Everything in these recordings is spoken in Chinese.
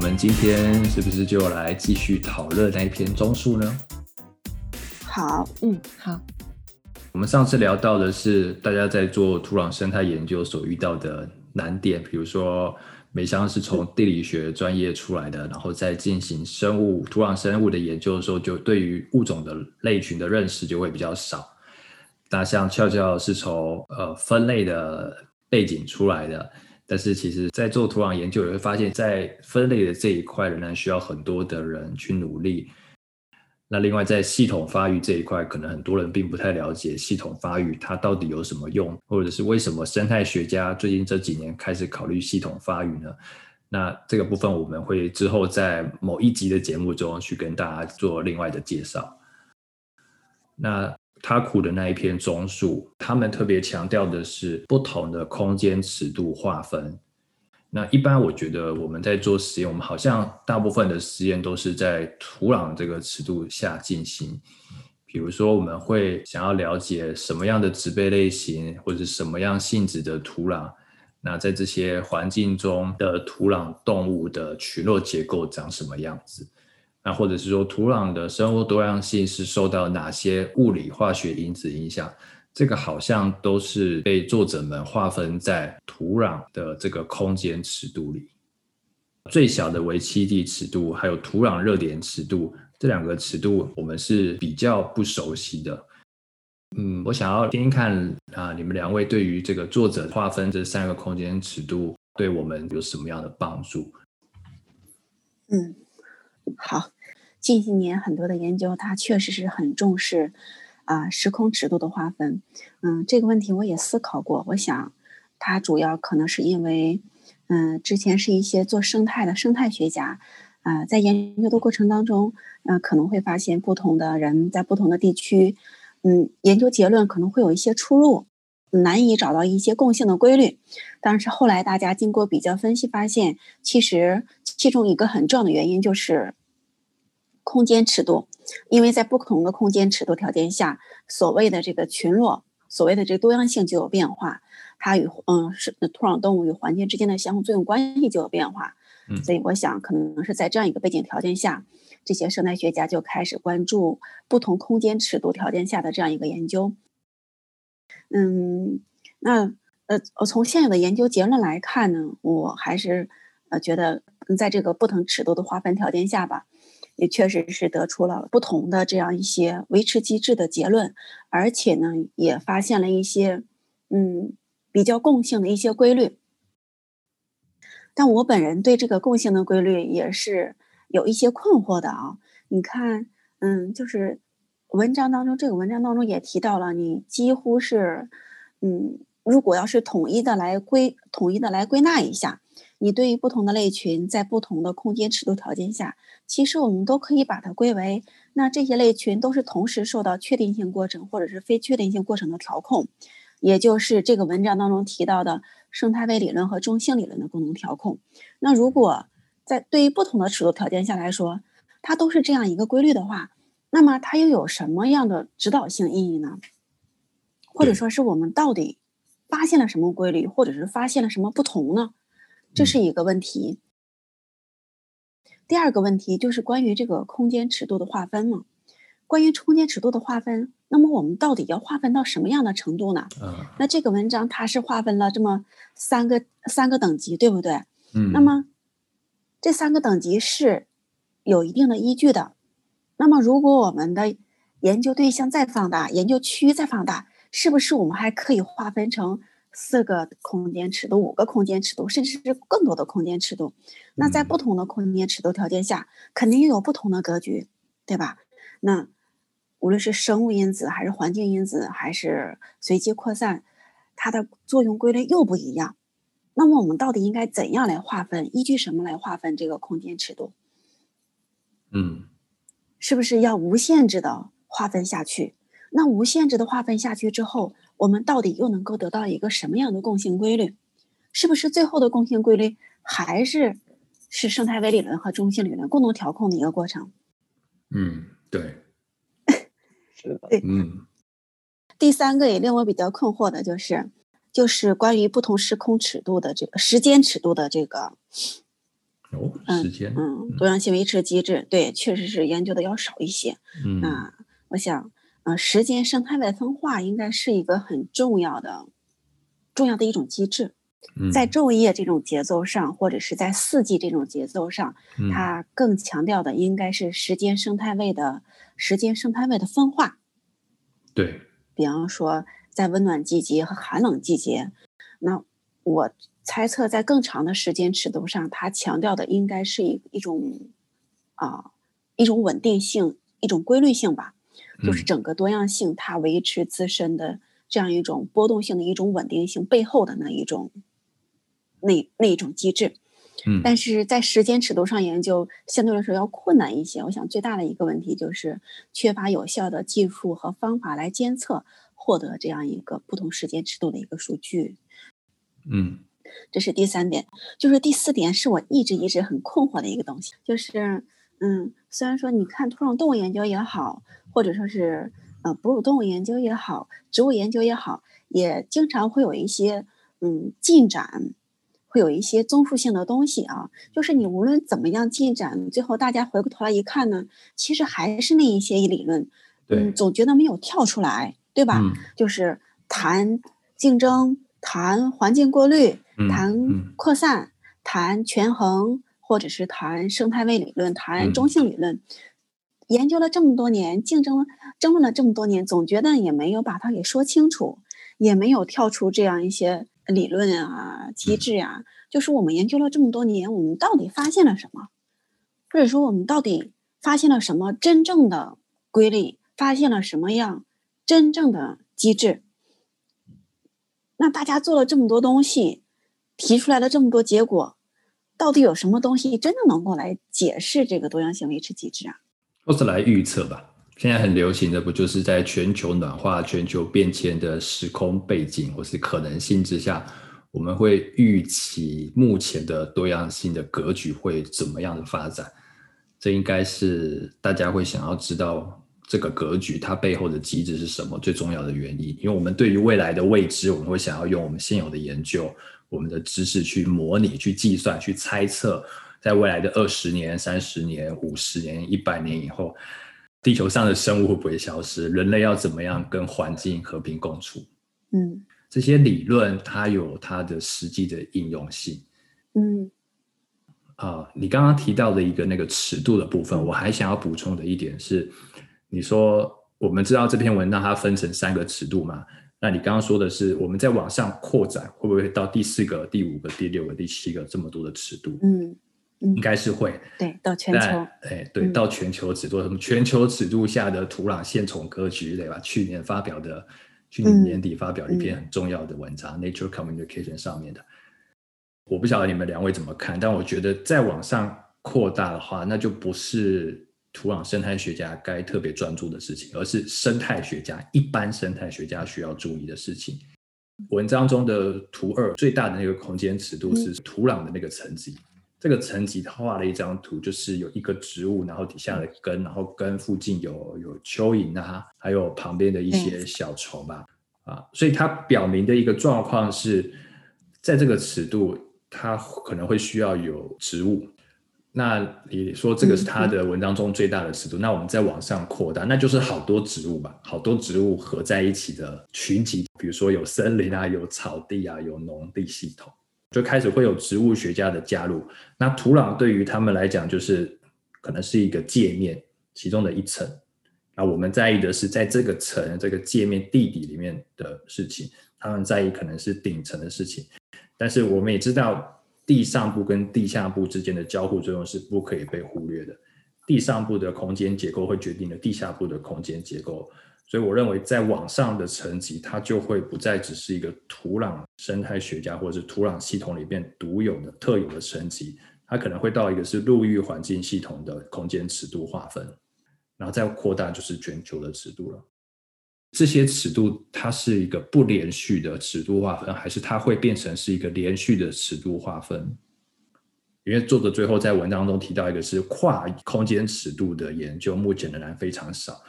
我们今天是不是就来继续讨论那一篇综述呢？好，嗯，好。我们上次聊到的是大家在做土壤生态研究所遇到的难点，比如说梅香是从地理学专业出来的，然后在进行生物土壤生物的研究的时候，就对于物种的类群的认识就会比较少。那像俏俏是从呃分类的背景出来的，但是其实在做土壤研究也会发现，在分类的这一块仍然需要很多的人去努力。那另外，在系统发育这一块，可能很多人并不太了解系统发育它到底有什么用，或者是为什么生态学家最近这几年开始考虑系统发育呢？那这个部分我们会之后在某一集的节目中去跟大家做另外的介绍。那他苦的那一篇综述，他们特别强调的是不同的空间尺度划分。那一般我觉得我们在做实验，我们好像大部分的实验都是在土壤这个尺度下进行。比如说，我们会想要了解什么样的植被类型，或者什么样性质的土壤，那在这些环境中的土壤动物的群落结构长什么样子？那或者是说，土壤的生物多样性是受到哪些物理化学因子影响？这个好像都是被作者们划分在土壤的这个空间尺度里，最小的为栖地尺度，还有土壤热点尺度这两个尺度，我们是比较不熟悉的。嗯，我想要听听看啊，你们两位对于这个作者划分这三个空间尺度，对我们有什么样的帮助？嗯，好，近些年很多的研究，它确实是很重视。啊，时空尺度的划分，嗯，这个问题我也思考过。我想，它主要可能是因为，嗯，之前是一些做生态的生态学家，啊，在研究的过程当中，嗯，可能会发现不同的人在不同的地区，嗯，研究结论可能会有一些出入，难以找到一些共性的规律。但是后来大家经过比较分析，发现其实其中一个很重要的原因就是空间尺度。因为在不同的空间尺度条件下，所谓的这个群落，所谓的这个多样性就有变化，它与嗯是土壤动物与环境之间的相互作用关系就有变化。嗯，所以我想可能是在这样一个背景条件下，这些生态学家就开始关注不同空间尺度条件下的这样一个研究。嗯，那呃，我从现有的研究结论来看呢，我还是呃觉得在这个不同尺度的划分条件下吧。也确实是得出了不同的这样一些维持机制的结论，而且呢，也发现了一些嗯比较共性的一些规律。但我本人对这个共性的规律也是有一些困惑的啊。你看，嗯，就是文章当中这个文章当中也提到了，你几乎是嗯，如果要是统一的来归统一的来归纳一下。你对于不同的类群，在不同的空间尺度条件下，其实我们都可以把它归为，那这些类群都是同时受到确定性过程或者是非确定性过程的调控，也就是这个文章当中提到的生态位理论和中性理论的功能调控。那如果在对于不同的尺度条件下来说，它都是这样一个规律的话，那么它又有什么样的指导性意义呢？或者说是我们到底发现了什么规律，或者是发现了什么不同呢？这是一个问题。第二个问题就是关于这个空间尺度的划分嘛。关于空间尺度的划分，那么我们到底要划分到什么样的程度呢？那这个文章它是划分了这么三个三个等级，对不对？嗯。那么这三个等级是有一定的依据的。那么如果我们的研究对象再放大，研究区域再放大，是不是我们还可以划分成？四个空间尺度，五个空间尺度，甚至是更多的空间尺度。那在不同的空间尺度条件下，肯定又有不同的格局，对吧？那无论是生物因子，还是环境因子，还是随机扩散，它的作用规律又不一样。那么我们到底应该怎样来划分？依据什么来划分这个空间尺度？嗯，是不是要无限制的划分下去？那无限制的划分下去之后？我们到底又能够得到一个什么样的共性规律？是不是最后的共性规律还是是生态微理论和中性理论共同调控的一个过程？嗯，对，是的，对，嗯。第三个也令我比较困惑的就是，就是关于不同时空尺度的这个时间尺度的这个哦，嗯时间，嗯，多样性维持机制，对，确实是研究的要少一些。嗯那我想，呃，时间生态位分化应该是一个很重要的、重要的一种机制。嗯在昼夜这种节奏上，或者是在四季这种节奏上，嗯它更强调的应该是时间生态位的时间生态位的分化。对，比方说，在温暖季节和寒冷季节，那我猜测在更长的时间尺度上，它强调的应该是一一种啊、一种稳定性，一种规律性吧，就是嗯整个多样性它维持自身的这样一种波动性的一种稳定性背后的那一种那那一种机制。嗯但是在时间尺度上研究相对来说要困难一些。我想最大的一个问题就是缺乏有效的技术和方法来监测，获得这样一个不同时间尺度的一个数据。嗯这是第三点，就是第四点是我一直一直很困惑的一个东西，就是嗯，虽然说你看土壤动物研究也好，或者说是呃哺乳动物研究也好，植物研究也好，也经常会有一些嗯进展，会有一些综述性的东西啊。就是你无论怎么样进展，最后大家回过头来一看呢，其实还是那一些理论，对嗯，总觉得没有跳出来，对吧？嗯就是谈竞争、谈环境过滤、嗯谈嗯扩散、谈权衡，或者是谈生态位理论、谈嗯中性理论。研究了这么多年，竞争了争论了这么多年，总觉得也没有把它给说清楚，也没有跳出这样一些理论啊、机制呀、就是我们研究了这么多年，我们到底发现了什么？或者说我们到底发现了什么真正的规律？发现了什么样真正的机制？那大家做了这么多东西，提出来了这么多结果，到底有什么东西真的能够来解释这个多样性维持机制啊？或是来预测吧。现在很流行的不就是在全球暖化、全球变迁的时空背景或是可能性之下，我们会预期目前的多样性的格局会怎么样的发展？这应该是大家会想要知道这个格局它背后的机制是什么最重要的原因。因为我们对于未来的未知，我们会想要用我们现有的研究、我们的知识去模拟、去计算、去猜测，在未来的二十年、三十年、五十年、一百年以后，地球上的生物会不会消失？人类要怎么样跟环境和平共处？嗯这些理论它有它的实际的应用性。嗯啊、你刚刚提到的一个那个尺度的部分，我还想要补充的一点是，你说我们知道这篇文章它分成三个尺度嘛？那你刚刚说的是我们在往上扩展，会不会到第四个、第五个、第六个、第七个这么多的尺度？嗯嗯应，该是会。对，到全球，哎，对，嗯到全球尺度，什么全球尺度下的土壤线虫格局，对吧？去年发表的，去年嗯年底发表一篇很重要的文章，Nature Communication》上面的。我不晓得你们两位怎么看，但我觉得再往上扩大的话，那就不是土壤生态学家该特别专注的事情，而是生态学家一般生态学家需要注意的事情。文章中的图二最大的那个空间尺度是土壤的那个层级，这个层级他画了一张图，就是有一个植物，然后底下的根，然后根附近有有蚯蚓啊，还有旁边的一些小虫吧，啊，所以它表明的一个状况是，在这个尺度，它可能会需要有植物。那你说这个是他的文章中最大的尺度，那我们再往上扩大，那就是好多植物吧，好多植物合在一起的群集，比如说有森林啊，有草地啊，有农地系统。就开始会有植物学家的加入。那土壤对于他们来讲，就是可能是一个界面其中的一层。那我们在意的是在这个层、这个界面地底里面的事情，他们在意可能是顶层的事情。但是我们也知道，地上部跟地下部之间的交互作用是不可以被忽略的。地上部的空间结构会决定了地下部的空间结构。所以我认为，在往上的层级，它就会不再只是一个土壤生态学家或者是土壤系统里面独有的、特有的层级，它可能会到一个是陆域环境系统的空间尺度划分，然后再扩大就是全球的尺度了。这些尺度它是一个不连续的尺度划分，还是它会变成是一个连续的尺度划分？因为作者最后在文章中提到一个是跨空间尺度的研究，目前仍然非常少。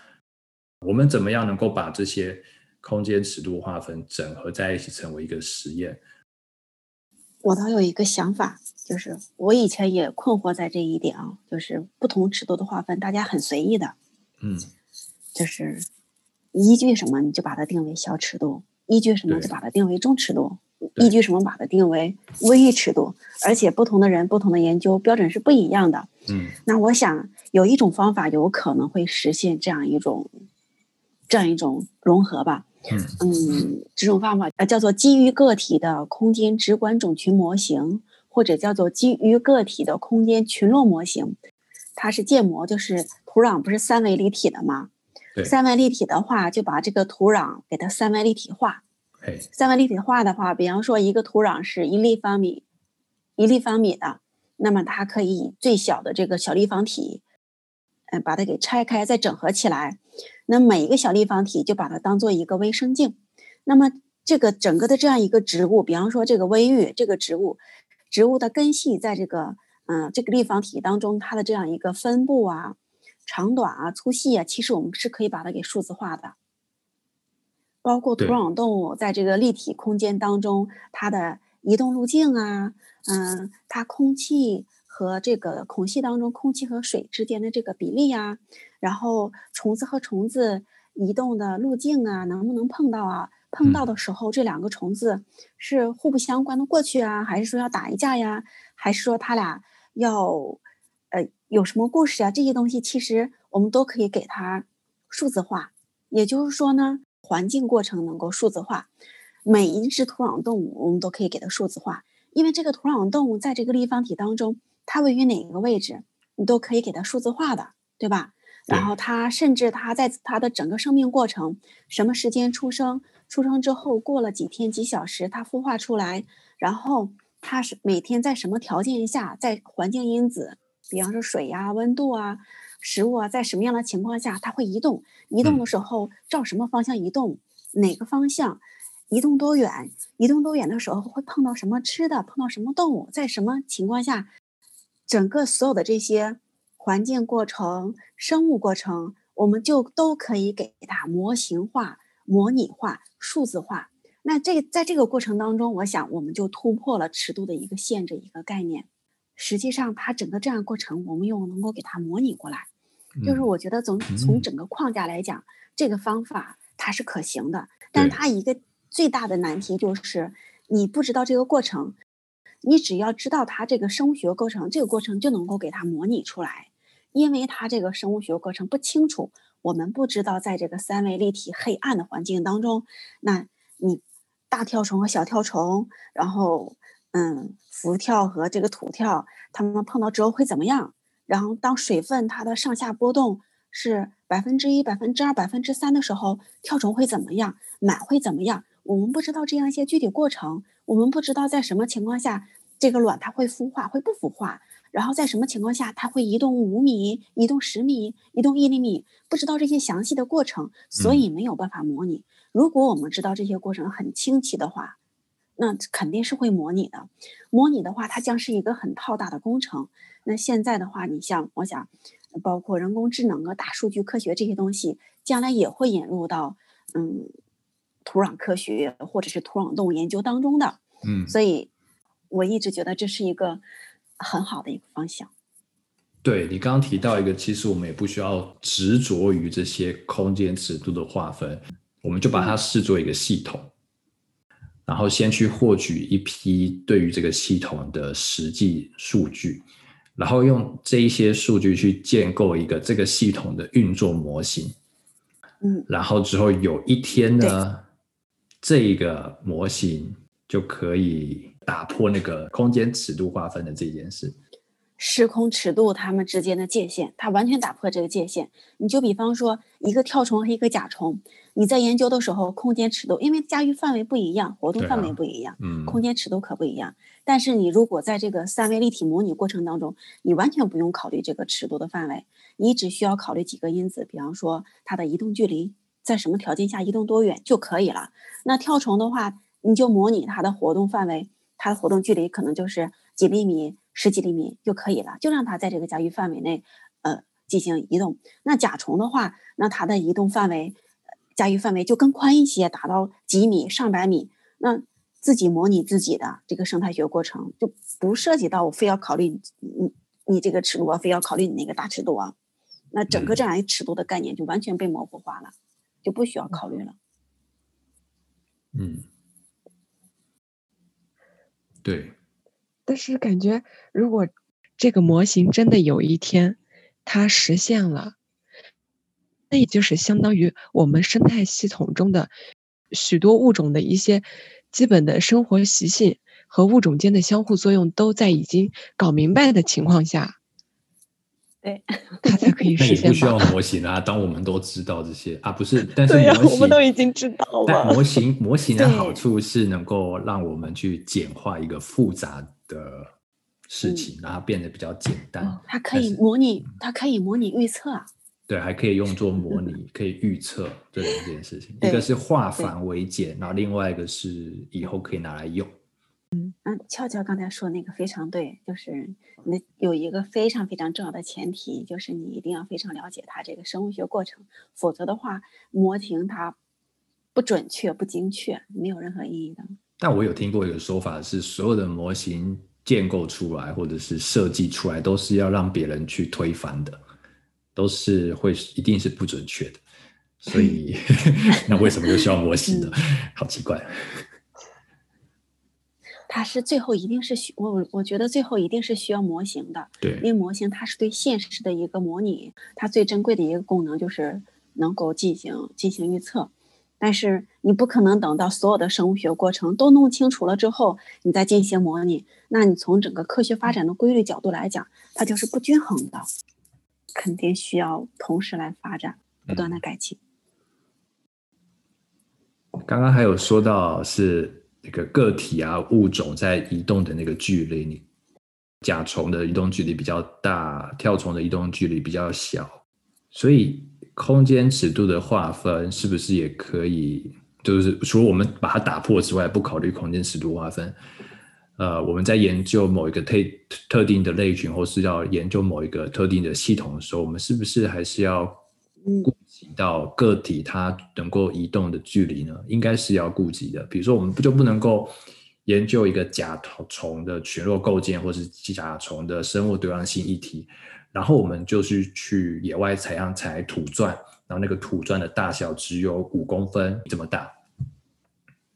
我们怎么样能够把这些空间尺度划分整合在一起，成为一个实验？我倒有一个想法，就是我以前也困惑在这一点啊，就是不同尺度的划分，大家很随意的，嗯，就是依据什么你就把它定为小尺度，依据什么就把它定为中尺度，依据什么把它定为微尺度，而且不同的人、不同的研究标准是不一样的。嗯那我想有一种方法有可能会实现这样一种这样一种融合吧。嗯嗯，这种方法呃叫做基于个体的空间直观种群模型，或者叫做基于个体的空间群落模型。它是建模，就是土壤不是三维立体的吗？对三维立体的话，就把这个土壤给它三维立体化。三维立体化的话，比方说一个土壤是一立方米，一立方米的，那么它可以以最小的这个小立方体，嗯、把它给拆开，再整合起来。那每一个小立方体就把它当做一个微生境。那么这个整个的这样一个植物，比方说这个微玉这个植物，植物的根系在这个嗯、呃这个立方体当中，它的这样一个分布啊、长短啊、粗细啊，其实我们是可以把它给数字化的。包括土壤动物在这个立体空间当中，它的移动路径啊，嗯，它空气和这个孔隙当中空气和水之间的这个比例呀、然后虫子和虫子移动的路径啊，能不能碰到啊？碰到的时候，这两个虫子是互不相关的过去啊，还是说要打一架呀？还是说它俩要呃有什么故事啊？这些东西其实我们都可以给它数字化。也就是说呢，环境过程能够数字化，每一只土壤动物我们都可以给它数字化，因为这个土壤动物在这个立方体当中，它位于哪个位置，你都可以给它数字化的，对吧？然后它甚至它在它的整个生命过程，什么时间出生，出生之后过了几天几小时，它孵化出来，然后它是每天在什么条件下，在环境因子，比方说水呀、温度啊、食物啊，在什么样的情况下它会移动？移动的时候照什么方向移动？哪个方向？移动多远？移动多远的时候会碰到什么吃的？碰到什么动物？在什么情况下？整个所有的这些环境过程、生物过程，我们就都可以给它模型化、模拟化、数字化。那这在这个过程当中，我想我们就突破了尺度的一个限制、一个概念。实际上，它整个这样过程，我们又能够给它模拟过来。就是嗯我觉得从嗯。从整个框架来讲，这个方法它是可行的，但是它一个最大的难题就是你不知道这个过程，你只要知道它这个生物学过程，这个过程就能够给它模拟出来，因为它这个生物学过程不清楚，我们不知道在这个三维立体黑暗的环境当中，那你大跳虫和小跳虫，然后嗯，浮跳和这个土跳，它们碰到之后会怎么样？然后当水分它的上下波动是百分之一、百分之二、百分之三的时候，跳虫会怎么样？螨会怎么样？我们不知道这样一些具体过程，我们不知道在什么情况下这个卵它会孵化，会不孵化，然后在什么情况下它会移动五米、移动十米、移动一厘米，不知道这些详细的过程，所以没有办法模拟。如果我们知道这些过程很清晰的话，那肯定是会模拟的。模拟的话，它将是一个很浩大的工程。那现在的话，你像我想，包括人工智能啊、大数据科学这些东西，将来也会引入到嗯土壤科学或者是土壤动物研究当中的。嗯，所以我一直觉得这是一个很好的一个方向。对你刚刚提到一个，其实我们也不需要执着于这些空间尺度的划分，我们就把它视作一个系统，然后先去获取一批对于这个系统的实际数据，然后用这一些数据去建构一个这个系统的运作模型，嗯，然后之后有一天呢，这个模型就可以打破那个空间尺度划分的这件事。时空尺度它们之间的界限，它完全打破这个界限。你就比方说一个跳虫和一个甲虫，你在研究的时候，空间尺度因为驾驭范围不一样，活动范围不一样，嗯，空间尺度可不一样。但是你如果在这个三维立体模拟过程当中，你完全不用考虑这个尺度的范围，你只需要考虑几个因子，比方说它的移动距离，在什么条件下移动多远就可以了。那跳虫的话，你就模拟它的活动范围，它的活动距离可能就是几厘米、十几厘米就可以了，就让它在这个驾驭范围内，呃，进行移动。那甲虫的话，那它的移动范围、呃驾驭范围就更宽一些，达到几米、上百米。那自己模拟自己的这个生态学过程，就不涉及到我非要考虑你你这个尺度啊，非要考虑你那个大尺度啊，那整个这样一尺度的概念就完全被模糊化了，就不需要考虑了。嗯，对。但是感觉，如果这个模型真的有一天它实现了，那也就是相当于我们生态系统中的许多物种的一些基本的生活习性和物种间的相互作用都在已经搞明白的情况下。对，它才可以 实现。不需要模型啊，当我们都知道这些啊，不是？但是模型我们都已经知道了。模型模型的好处是能够让我们去简化一个复杂的事情，让它变得比较简单。它可以模拟，它可以模拟预测啊。对，还可以用作模拟，可以预测这两件事情。一个是化繁为简，然后另外一个是以后可以拿来用。嗯，俏俏刚才说那个非常对，就是那有一个非常非常重要的前提，就是你一定要非常了解它这个生物学过程，否则的话，模型它不准确、不精确，没有任何意义的。但我有听过一个说法是，所有的模型建构出来或者是设计出来，都是要让别人去推翻的，都是会一定是不准确的。所以，那为什么又需要模型呢？好奇怪。它是最后一定是需我我觉得最后一定是需要模型的，对，因为模型它是对现实的一个模拟，它最珍贵的一个功能就是能够进行进行预测，但是你不可能等到所有的生物学过程都弄清楚了之后，你再进行模拟，那你从整个科学发展的规律角度来讲，它就是不均衡的，肯定需要同时来发展，不断的改进。刚刚还有说到是。那个个体啊，物种在移动的那个距离，你甲虫的移动距离比较大，跳虫的移动距离比较小，所以空间尺度的划分是不是也可以？就是除了我们把它打破之外，不考虑空间尺度划分，呃，我们在研究某一个特特定的类群，或是要研究某一个特定的系统的时候，我们是不是还是要顾及？到个体它能够移动的距离呢，应该是要顾及的。比如说，我们不就不能够研究一个甲虫的群落构建，或是甲虫的生物多样性议题，然后我们就是去野外采样采土钻，然后那个土钻的大小只有五公分这么大，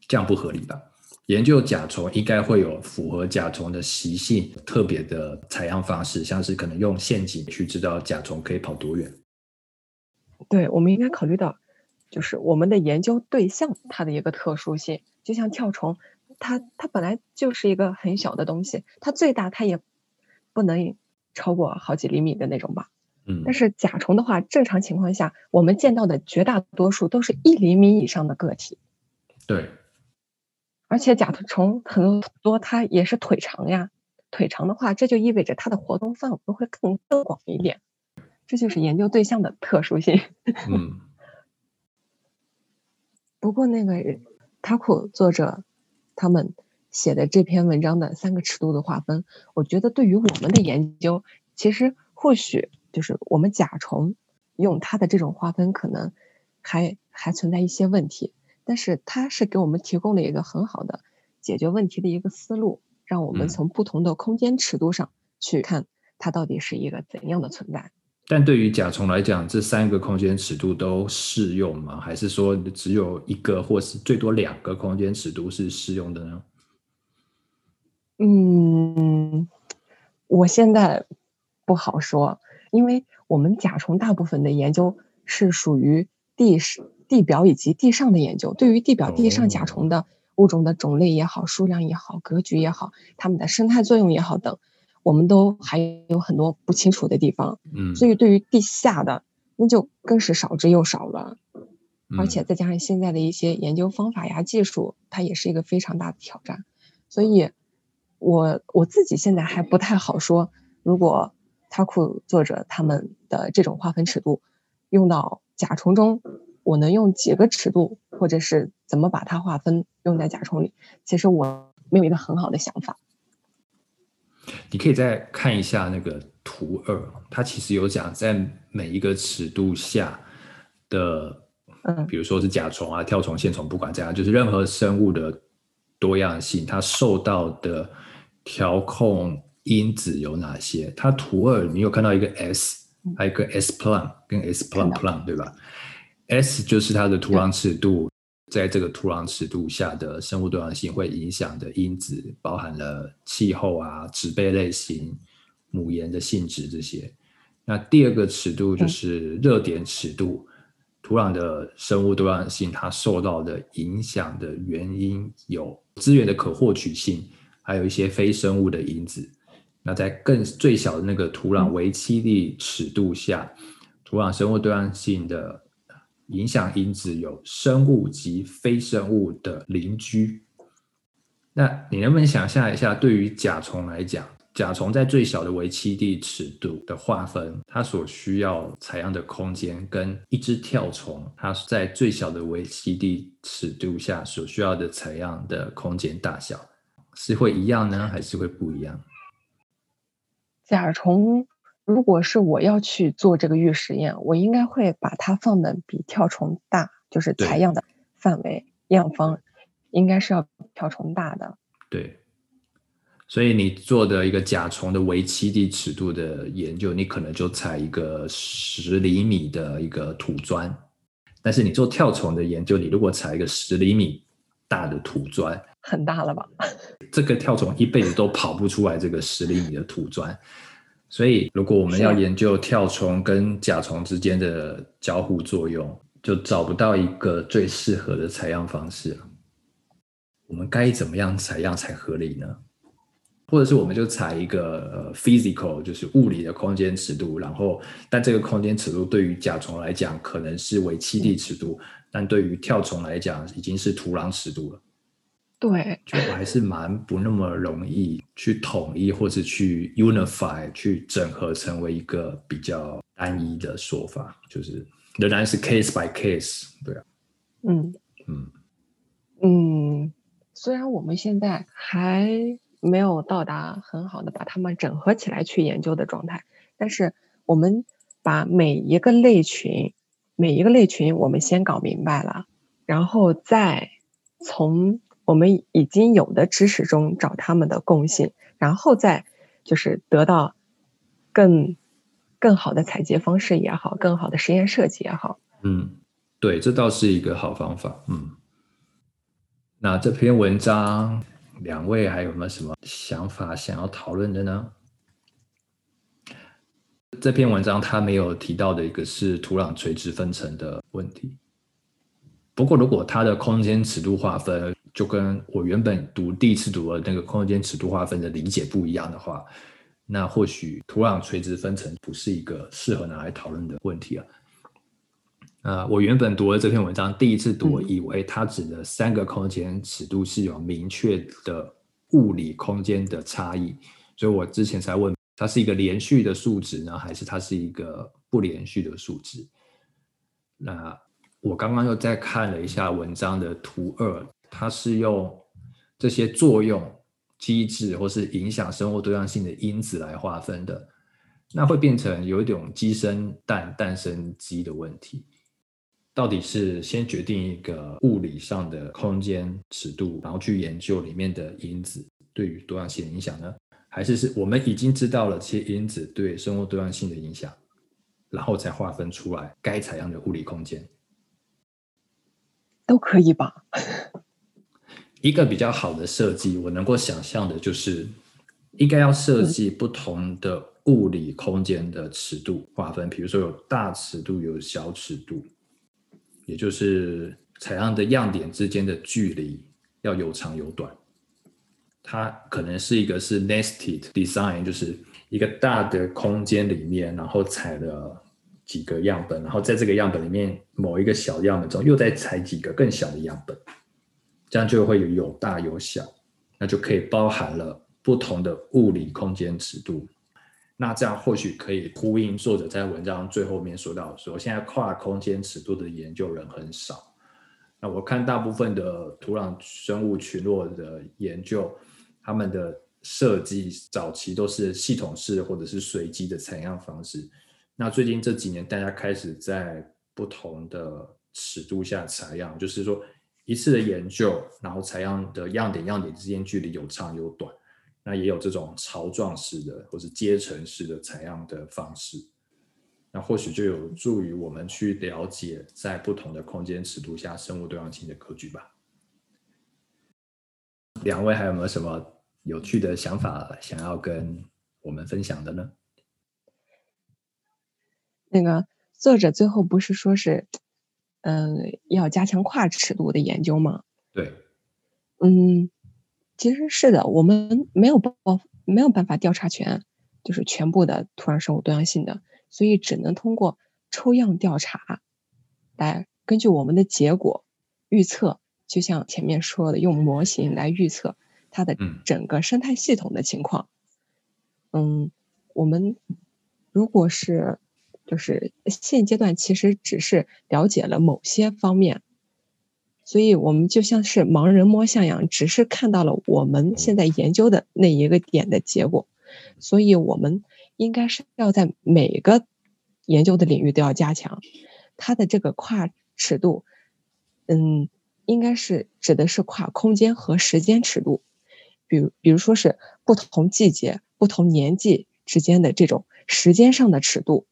这样不合理吧？研究甲虫应该会有符合甲虫的习性特别的采样方式，像是可能用陷阱去知道甲虫可以跑多远。对，我们应该考虑到，就是我们的研究对象它的一个特殊性。就像跳虫，它它本来就是一个很小的东西，它最大它也不能超过好几厘米的那种吧。嗯。但是甲虫的话，正常情况下，我们见到的绝大多数都是一厘米以上的个体。对。而且甲虫很多它也是腿长呀，腿长的话，这就意味着它的活动范围会更更广一点。这就是研究对象的特殊性。嗯。不过，那个塔库作者他们写的这篇文章的三个尺度的划分，我觉得对于我们的研究，其实或许就是我们甲虫用它的这种划分，可能还还存在一些问题。但是，它是给我们提供了一个很好的解决问题的一个思路，让我们从不同的空间尺度上去看它到底是一个怎样的存在。但对于甲虫来讲，这三个空间尺度都适用吗？还是说只有一个，或是最多两个空间尺度是适用的呢？嗯，我现在不好说，因为我们甲虫大部分的研究是属于地地表以及地上的研究。对于地表、地上甲虫的物种的种类也好、数量也好、格局也好、它们的生态作用也好等。我们都还有很多不清楚的地方，嗯，所以对于地下的那就更是少之又少了，而且再加上现在的一些研究方法呀、技术，它也是一个非常大的挑战。所以，我我自己现在还不太好说，如果他库作者他们的这种划分尺度用到甲虫中，我能用几个尺度，或者是怎么把它划分用在甲虫里，其实我没有一个很好的想法。你可以再看一下那个图二，它其实有讲在每一个尺度下的，嗯，比如说是甲虫啊、跳虫、线虫，不管怎样，就是任何生物的多样性，它受到的调控因子有哪些？它图二你有看到一个 S，还有一个 S plan 跟 S plan plan 对吧？S 就是它的土壤尺度，在这个土壤尺度下的生物多样性会影响的因子，包含了气候啊、植被类型、母岩的性质这些。那第二个尺度就是热点尺度，土壤的生物多样性它受到的影响的原因有资源的可获取性，还有一些非生物的因子。那在更最小的那个土壤微栖地尺度下，土壤生物多样性的影响因子有生物及非生物的邻居。那你能不能想象一下，对于甲虫来讲？甲虫在最小的微栖地尺度的划分，它所需要采样的空间，跟一只跳虫它在最小的微栖地尺度下所需要的采样的空间大小，是会一样呢，还是会不一样？甲虫如果是我要去做这个预实验，我应该会把它放的比跳虫大，就是采样的范围样方应该是要跳虫大的。对。所以你做的一个甲虫的为栖地尺度的研究，你可能就采一个十厘米的一个土砖，但是你做跳虫的研究，你如果采一个十厘米大的土砖，很大了吧？这个跳虫一辈子都跑不出来这个十厘米的土砖。所以如果我们要研究跳虫跟甲虫之间的交互作用，就找不到一个最适合的采样方式了。我们该怎么样采样才合理呢？或者是我们就采一个呃 physical，就是物理的空间尺度，然后但这个空间尺度对于甲虫来讲可能是为栖地尺度，但对于跳虫来讲已经是土壤尺度了。对，就还是蛮不那么容易去统一或者去 unify 去整合成为一个比较单一的说法，就是仍然是 case by case，对啊。嗯嗯嗯，虽然我们现在还。没有到达很好的把它们整合起来去研究的状态，但是我们把每一个类群，每一个类群我们先搞明白了，然后再从我们已经有的知识中找他们的共性，然后再就是得到更更好的采集方式也好，更好的实验设计也好。嗯，对，这倒是一个好方法。嗯，那这篇文章。两位还有没有什么想法想要讨论的呢？这篇文章他没有提到的一个是土壤垂直分层的问题。不过，如果它的空间尺度划分就跟我原本读第一次读的那个空间尺度划分的理解不一样的话，那或许土壤垂直分层不是一个适合拿来讨论的问题啊。呃，我原本读了这篇文章，第一次读，我以为它指的三个空间尺度是有明确的物理空间的差异，所以我之前才问，它是一个连续的数值呢，还是它是一个不连续的数值？那我刚刚又再看了一下文章的图二，它是用这些作用机制或是影响生物多样性的因子来划分的，那会变成有一种鸡生蛋，蛋生鸡的问题。到底是先决定一个物理上的空间尺度，然后去研究里面的因子对于多样性的影响呢？还是是我们已经知道了这些因子对生物多样性的影响，然后才划分出来该采样的物理空间？都可以吧？一个比较好的设计，我能够想象的就是，应该要设计不同的物理空间的尺度划分，比如说有大尺度，有小尺度。也就是采样的样点之间的距离要有长有短，它可能是一个是 nested design，就是一个大的空间里面，然后采了几个样本，然后在这个样本里面某一个小样本中又再采几个更小的样本，这样就会有有大有小，那就可以包含了不同的物理空间尺度。那这样或许可以呼应作者在文章最后面说到说，现在跨空间尺度的研究人很少。那我看大部分的土壤生物群落的研究，他们的设计早期都是系统式或者是随机的采样方式。那最近这几年，大家开始在不同的尺度下采样，就是说一次的研究，然后采样的样点样点之间距离有长有短，那也有这种槽状式的或是阶层式的采样的方式，那或许就有助于我们去了解在不同的空间尺度下生物多样性的格局吧。两位还有没有什么有趣的想法想要跟我们分享的呢？那个作者最后不是说是，嗯，要加强跨尺度的研究吗？对，嗯，其实是的，我们没有办没有办法调查全，就是全部的土壤生物多样性的，所以只能通过抽样调查来根据我们的结果预测。就像前面说的，用模型来预测它的整个生态系统的情况。嗯，我们如果是就是现阶段其实只是了解了某些方面，所以我们就像是盲人摸象一样，只是看到了我们现在研究的那一个点的结果。所以我们应该是要在每个研究的领域都要加强它的这个跨尺度。嗯。应该是指的是跨空间和时间尺度，比如，比如说是不同季节、不同年纪之间的这种时间上的尺度，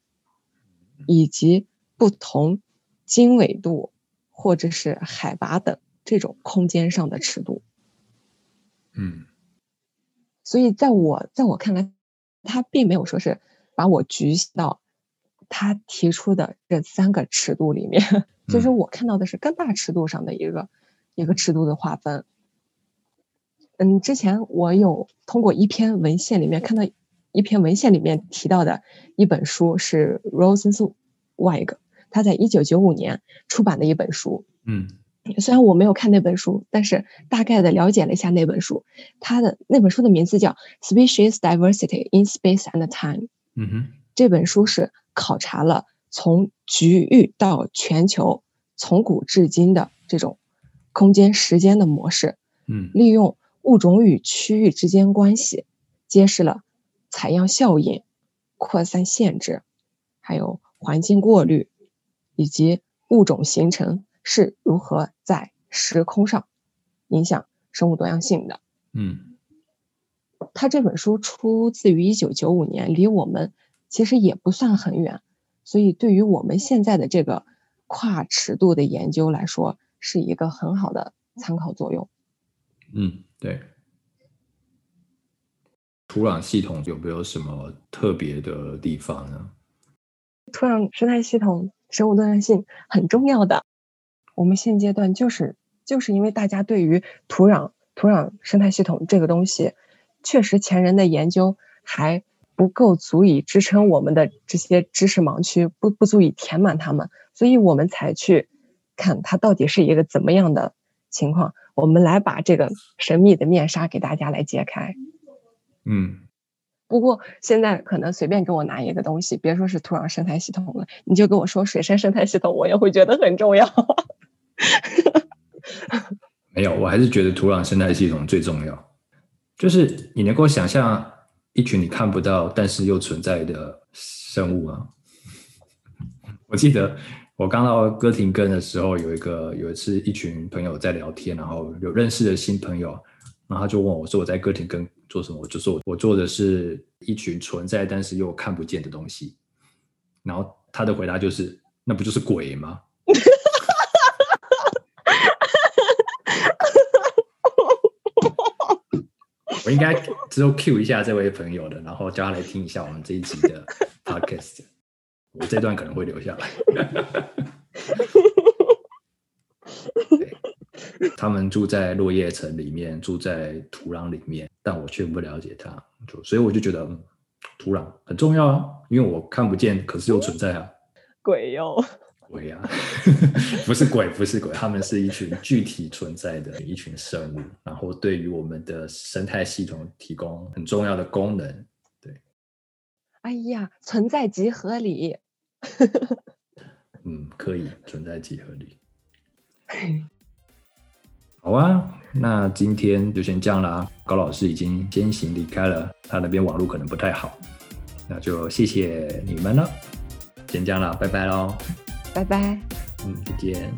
以及不同经纬度或者是海拔等这种空间上的尺度。嗯，所以在我在我看来，他并没有说是把我局限到他提出的这三个尺度里面。其实我看到的是更大尺度上的一个一个尺度的划分。嗯，之前我有通过一篇文献里面看到一篇文献里面提到的一本书是 Rosenzweig，他在一九九五年出版的一本书。嗯，虽然我没有看那本书，但是大概的了解了一下那本书。他的那本书的名字叫《Species Diversity in Space and Time》。嗯哼，这本书是考察了。从局域到全球，从古至今的这种空间时间的模式，嗯，利用物种与区域之间关系，揭示了采样效应、扩散限制，还有环境过滤以及物种形成是如何在时空上影响生物多样性的。嗯，他这本书出自于一九九五年，离我们其实也不算很远。所以，对于我们现在的这个跨尺度的研究来说，是一个很好的参考作用。嗯，对。土壤系统有没有什么特别的地方呢？土壤生态系统生物多样性很重要的。我们现阶段就是就是因为大家对于土壤土壤生态系统这个东西，确实前人的研究还。不够足以支撑我们的这些知识盲区，不不足以填满它们，所以我们才去看它到底是一个怎么样的情况。我们来把这个神秘的面纱给大家来揭开。嗯，不过现在可能随便给我拿一个东西，别说是土壤生态系统了，你就跟我说水生生态系统，我也会觉得很重要。没有，我还是觉得土壤生态系统最重要，就是你能够想象。一群你看不到但是又存在的生物啊！我记得我刚到哥廷根的时候，有一个有一次一群朋友在聊天，然后有认识的新朋友，然后他就问我说：“我在哥廷根做什么？”我就说：“我做的是一群存在但是又看不见的东西。”然后他的回答就是：“那不就是鬼吗？” 我应该之后 Q 一下这位朋友的，然后叫他来听一下我们这一集的 podcast。我这段可能会留下来。他们住在落叶层里面，住在土壤里面，但我却不了解它，就所以我就觉得土壤很重要啊，因为我看不见，可是又存在啊。鬼哟。鬼啊，不是鬼，不是鬼，他们是一群具体存在的一群生物，然后对于我们的生态系统提供很重要的功能。对，哎呀，存在即合理。嗯，可以存在即合理。好啊，那今天就先这样啦。高老师已经先行离开了，他那边网络可能不太好，那就谢谢你们了。先这样了，拜拜喽。拜拜，嗯，再见。